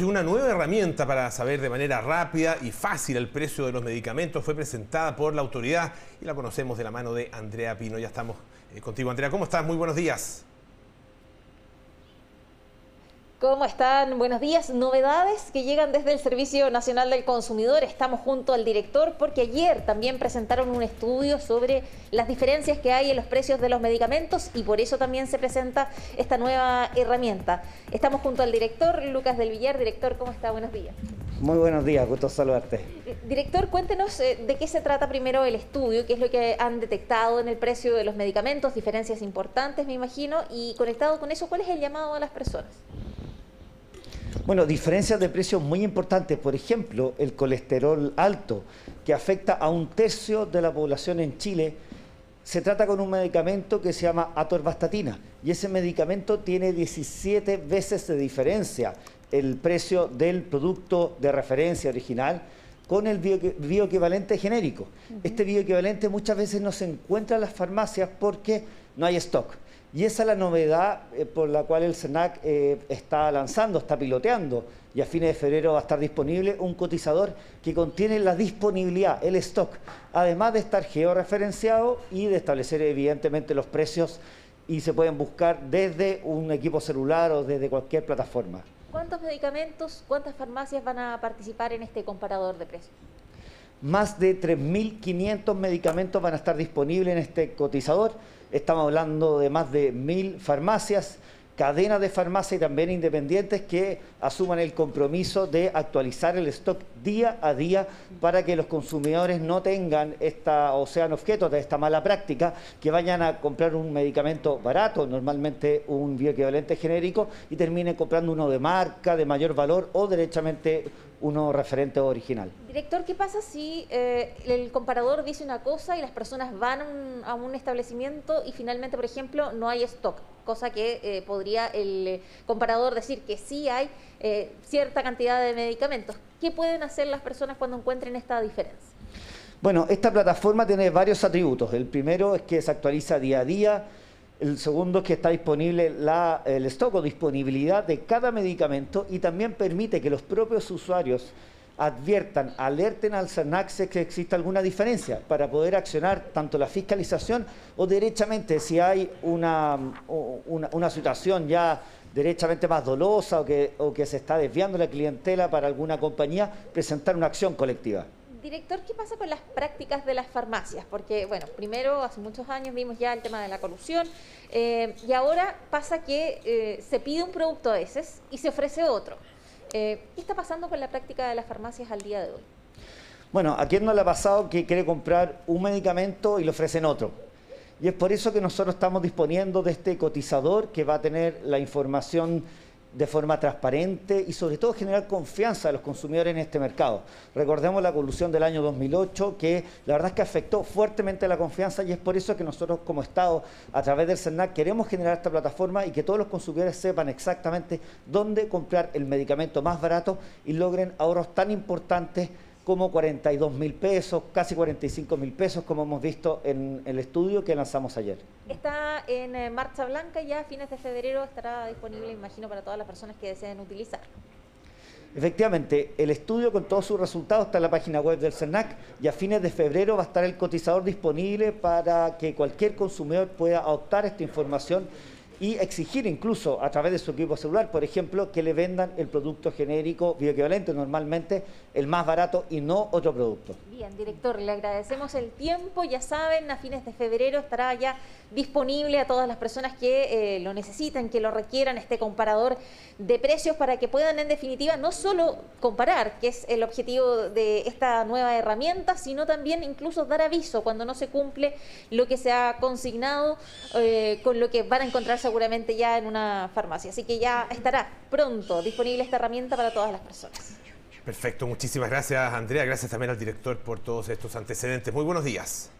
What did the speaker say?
Una nueva herramienta para saber de manera rápida y fácil el precio de los medicamentos fue presentada por la autoridad y la conocemos de la mano de Andrea Pino. Ya estamos eh, contigo, Andrea. ¿Cómo estás? Muy buenos días. ¿Cómo están? Buenos días. Novedades que llegan desde el Servicio Nacional del Consumidor. Estamos junto al director porque ayer también presentaron un estudio sobre las diferencias que hay en los precios de los medicamentos y por eso también se presenta esta nueva herramienta. Estamos junto al director Lucas del Villar. Director, ¿cómo está? Buenos días. Muy buenos días, gusto saludarte. Eh, director, cuéntenos eh, de qué se trata primero el estudio, qué es lo que han detectado en el precio de los medicamentos, diferencias importantes, me imagino, y conectado con eso, ¿cuál es el llamado a las personas? Bueno, diferencias de precios muy importantes. Por ejemplo, el colesterol alto, que afecta a un tercio de la población en Chile. Se trata con un medicamento que se llama atorvastatina y ese medicamento tiene 17 veces de diferencia el precio del producto de referencia original con el bioequivalente genérico. Este bioequivalente muchas veces no se encuentra en las farmacias porque no hay stock. Y esa es la novedad eh, por la cual el SENAC eh, está lanzando, está piloteando. Y a fines de febrero va a estar disponible un cotizador que contiene la disponibilidad, el stock, además de estar georreferenciado y de establecer evidentemente los precios y se pueden buscar desde un equipo celular o desde cualquier plataforma. ¿Cuántos medicamentos, cuántas farmacias van a participar en este comparador de precios? Más de 3.500 medicamentos van a estar disponibles en este cotizador. Estamos hablando de más de mil farmacias, cadenas de farmacias y también independientes que asuman el compromiso de actualizar el stock día a día para que los consumidores no tengan esta o sean objetos de esta mala práctica, que vayan a comprar un medicamento barato, normalmente un bioequivalente genérico, y terminen comprando uno de marca, de mayor valor o derechamente uno referente original. Director, ¿qué pasa si eh, el comparador dice una cosa y las personas van a un, establecimiento y finalmente, por ejemplo, no hay stock? Cosa que eh, podría el comparador decir que sí hay eh, cierta cantidad de medicamentos. ¿Qué pueden hacer las personas cuando encuentren esta diferencia? Bueno, esta plataforma tiene varios atributos. El primero es que se actualiza día a día el segundo es que está disponible el stock o disponibilidad de cada medicamento y también permite que los propios usuarios adviertan, alerten al SERNAX que existe alguna diferencia para poder accionar tanto la fiscalización o derechamente si hay una, una, situación ya derechamente más dolosa o que, o que se está desviando la clientela para alguna compañía, presentar una acción colectiva. Director, ¿qué pasa con las prácticas de las farmacias? Porque, bueno, primero, hace muchos años vimos ya el tema de la corrupción eh, y ahora pasa que eh, se pide un producto a veces y se ofrece otro. Eh, ¿Qué está pasando con la práctica de las farmacias al día de hoy? Bueno, ¿a quién no le ha pasado que quiere comprar un medicamento y le ofrecen otro? Y es por eso que nosotros estamos disponiendo de este cotizador que va a tener la información de forma transparente y sobre todo generar confianza a los consumidores en este mercado. Recordemos la colusión del año 2008 que la verdad es que afectó fuertemente la confianza y es por eso que nosotros como Estado a través del CERNAC queremos generar esta plataforma y que todos los consumidores sepan exactamente dónde comprar el medicamento más barato y logren ahorros tan importantes como 42 mil pesos, casi 45 mil pesos, como hemos visto en el estudio que lanzamos ayer. Está en eh, marcha blanca ya a fines de febrero estará disponible, imagino, para todas las personas que deseen utilizarlo. Efectivamente, el estudio con todos sus resultados está en la página web del CERNAC y a fines de febrero va a estar el cotizador disponible para que cualquier consumidor pueda optar esta información y exigir incluso a través de su equipo celular, por ejemplo, que le vendan el producto genérico bioequivalente, normalmente el más barato y no otro producto. Bien, director, le agradecemos el tiempo. Ya saben, a fines de febrero estará ya disponible a todas las personas que eh, lo necesiten, que lo requieran, este comparador de precios para que puedan en definitiva no solo comparar, que es el objetivo de esta nueva herramienta, sino también incluso dar aviso cuando no se cumple lo que se ha consignado eh, con lo que van a encontrar seguramente ya en una farmacia. Así que ya estará pronto disponible esta herramienta para todas las personas. Perfecto, muchísimas gracias Andrea, gracias también al director por todos estos antecedentes. Muy buenos días.